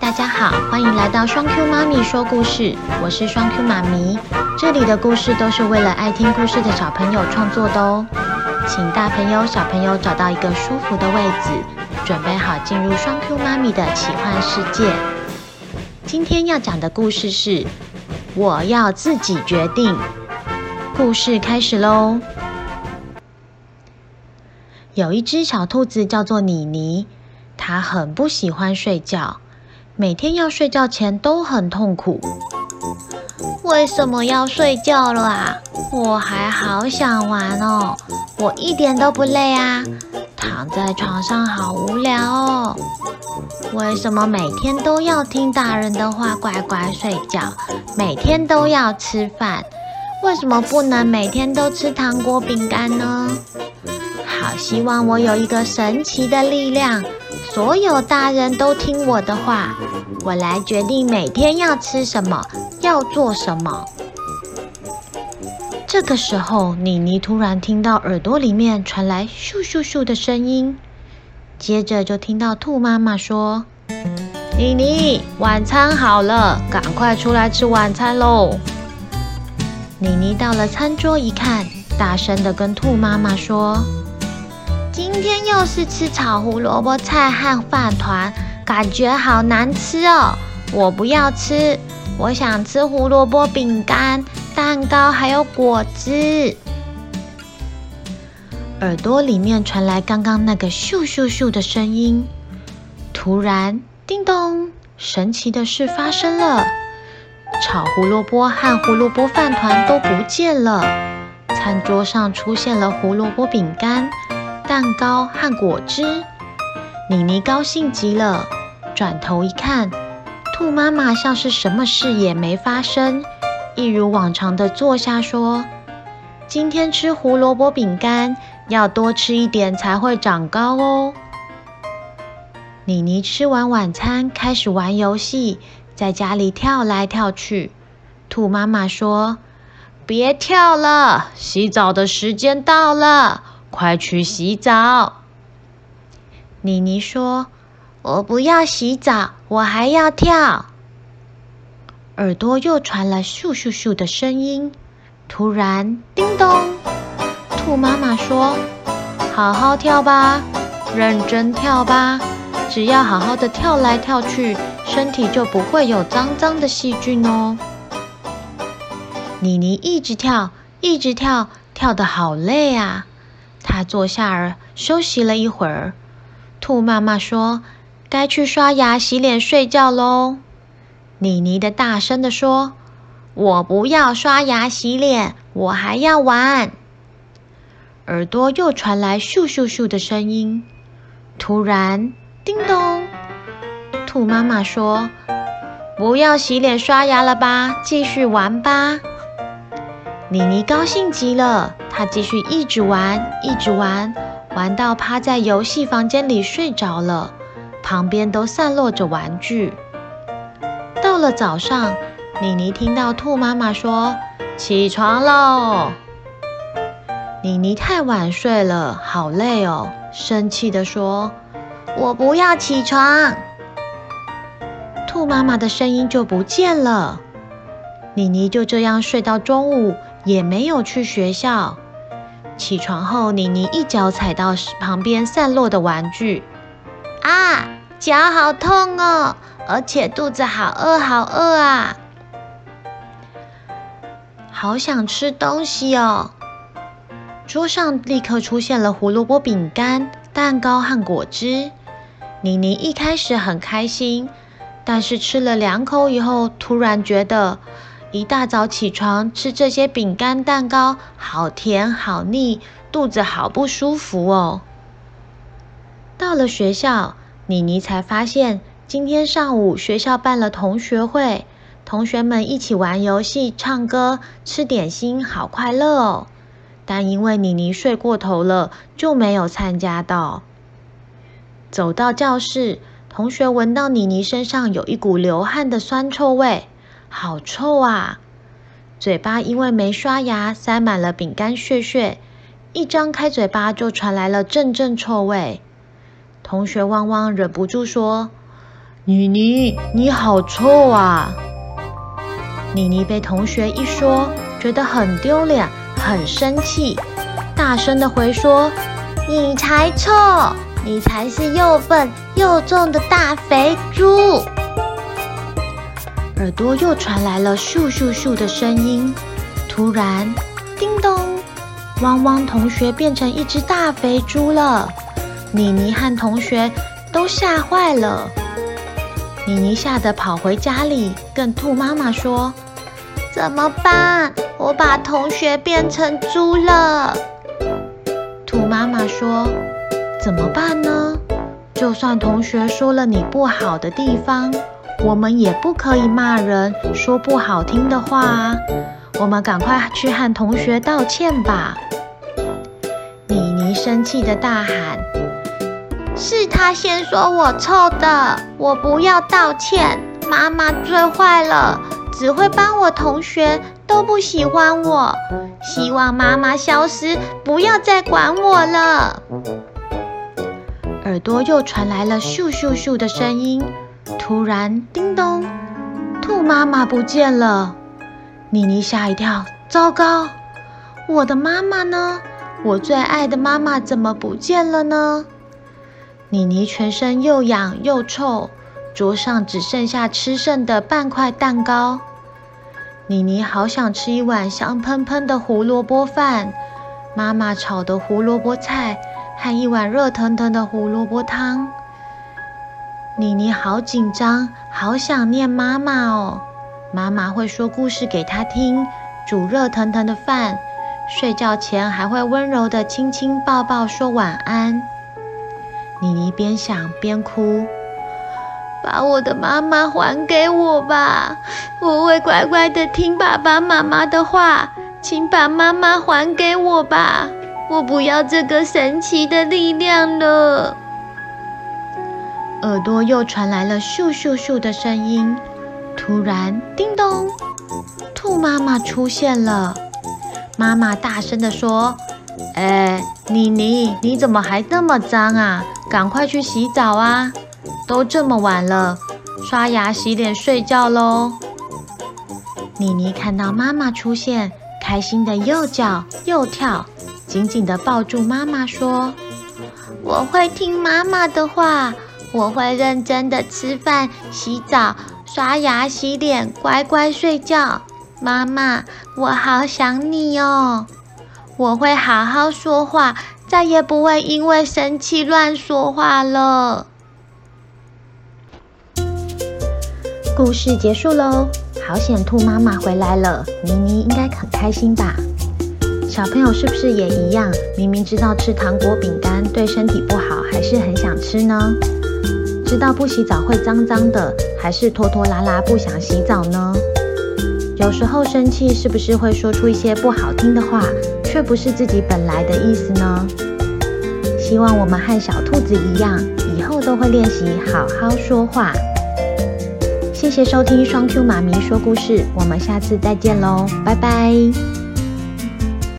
大家好，欢迎来到双 Q 妈咪说故事，我是双 Q 妈咪。这里的故事都是为了爱听故事的小朋友创作的哦，请大朋友小朋友找到一个舒服的位置，准备好进入双 Q 妈咪的奇幻世界。今天要讲的故事是我要自己决定。故事开始喽。有一只小兔子叫做妮妮，它很不喜欢睡觉，每天要睡觉前都很痛苦。为什么要睡觉了啊？我还好想玩哦，我一点都不累啊，躺在床上好无聊哦。为什么每天都要听大人的话，乖乖睡觉？每天都要吃饭，为什么不能每天都吃糖果饼干呢？好希望我有一个神奇的力量，所有大人都听我的话，我来决定每天要吃什么，要做什么。这个时候，妮妮突然听到耳朵里面传来咻咻咻的声音，接着就听到兔妈妈说：“妮妮，晚餐好了，赶快出来吃晚餐喽！”妮妮到了餐桌一看，大声的跟兔妈妈说。今天又是吃炒胡萝卜菜和饭团，感觉好难吃哦！我不要吃，我想吃胡萝卜饼干、蛋糕还有果汁。耳朵里面传来刚刚那个咻咻咻的声音，突然，叮咚！神奇的事发生了，炒胡萝卜和胡萝卜饭团都不见了，餐桌上出现了胡萝卜饼干。蛋糕和果汁，妮妮高兴极了。转头一看，兔妈妈像是什么事也没发生，一如往常的坐下说：“今天吃胡萝卜饼干，要多吃一点才会长高哦。”妮妮吃完晚餐，开始玩游戏，在家里跳来跳去。兔妈妈说：“别跳了，洗澡的时间到了。”快去洗澡！妮妮说：“我不要洗澡，我还要跳。”耳朵又传来咻咻咻的声音。突然，叮咚！兔妈妈说：“好好跳吧，认真跳吧，只要好好的跳来跳去，身体就不会有脏脏的细菌哦。”妮妮一直跳，一直跳，跳得好累啊！她坐下儿休息了一会儿，兔妈妈说：“该去刷牙、洗脸、睡觉喽。”妮妮的大声地说：“我不要刷牙洗脸，我还要玩。”耳朵又传来咻咻咻的声音。突然，叮咚！兔妈妈说：“不要洗脸、刷牙了吧，继续玩吧。”妮妮高兴极了。她继续一直玩，一直玩，玩到趴在游戏房间里睡着了，旁边都散落着玩具。到了早上，妮妮听到兔妈妈说：“起床喽！”妮妮太晚睡了，好累哦，生气地说：“我不要起床。”兔妈妈的声音就不见了。妮妮就这样睡到中午，也没有去学校。起床后，妮妮一脚踩到旁边散落的玩具，啊，脚好痛哦，而且肚子好饿，好饿啊，好想吃东西哦。桌上立刻出现了胡萝卜饼干、蛋糕和果汁。妮妮一开始很开心，但是吃了两口以后，突然觉得。一大早起床吃这些饼干蛋糕，好甜好腻，肚子好不舒服哦。到了学校，妮妮才发现，今天上午学校办了同学会，同学们一起玩游戏、唱歌、吃点心，好快乐哦。但因为妮妮睡过头了，就没有参加到。走到教室，同学闻到妮妮身上有一股流汗的酸臭味。好臭啊！嘴巴因为没刷牙，塞满了饼干屑屑，一张开嘴巴就传来了阵阵臭味。同学汪汪忍不住说：“妮妮，你好臭啊！妮妮被同学一说，觉得很丢脸，很生气，大声的回说：“你才臭，你才是又笨又重的大肥猪！”耳朵又传来了咻咻咻的声音，突然，叮咚，汪汪同学变成一只大肥猪了。妮妮和同学都吓坏了。妮妮吓得跑回家里，跟兔妈妈说：“怎么办？我把同学变成猪了。”兔妈妈说：“怎么办呢？就算同学说了你不好的地方。”我们也不可以骂人，说不好听的话。我们赶快去和同学道歉吧。妮妮生气地大喊：“是他先说我臭的，我不要道歉。妈妈最坏了，只会帮我同学，都不喜欢我。希望妈妈消失，不要再管我了。”耳朵又传来了咻咻咻的声音。突然，叮咚，兔妈妈不见了。妮妮吓一跳，糟糕，我的妈妈呢？我最爱的妈妈怎么不见了呢？妮妮全身又痒又臭，桌上只剩下吃剩的半块蛋糕。妮妮好想吃一碗香喷喷的胡萝卜饭，妈妈炒的胡萝卜菜和一碗热腾腾的胡萝卜汤。妮妮好紧张，好想念妈妈哦。妈妈会说故事给她听，煮热腾腾的饭，睡觉前还会温柔地亲亲抱抱说晚安。妮妮边想边哭，把我的妈妈还给我吧，我会乖乖地听爸爸妈妈的话，请把妈妈还给我吧，我不要这个神奇的力量了。耳朵又传来了咻咻咻的声音，突然，叮咚，兔妈妈出现了。妈妈大声地说：“哎，妮妮，你怎么还那么脏啊？赶快去洗澡啊！都这么晚了，刷牙、洗脸、睡觉喽。”妮妮看到妈妈出现，开心的又叫又跳，紧紧地抱住妈妈说：“我会听妈妈的话。”我会认真的吃饭、洗澡、刷牙、洗脸，乖乖睡觉。妈妈，我好想你哦！我会好好说话，再也不会因为生气乱说话了。故事结束喽，好险兔妈妈回来了，妮妮应该很开心吧？小朋友是不是也一样？明明知道吃糖果、饼干对身体不好，还是很想吃呢？知道不洗澡会脏脏的，还是拖拖拉拉不想洗澡呢？有时候生气是不是会说出一些不好听的话，却不是自己本来的意思呢？希望我们和小兔子一样，以后都会练习好好说话。谢谢收听双 Q 妈咪说故事，我们下次再见喽，拜拜。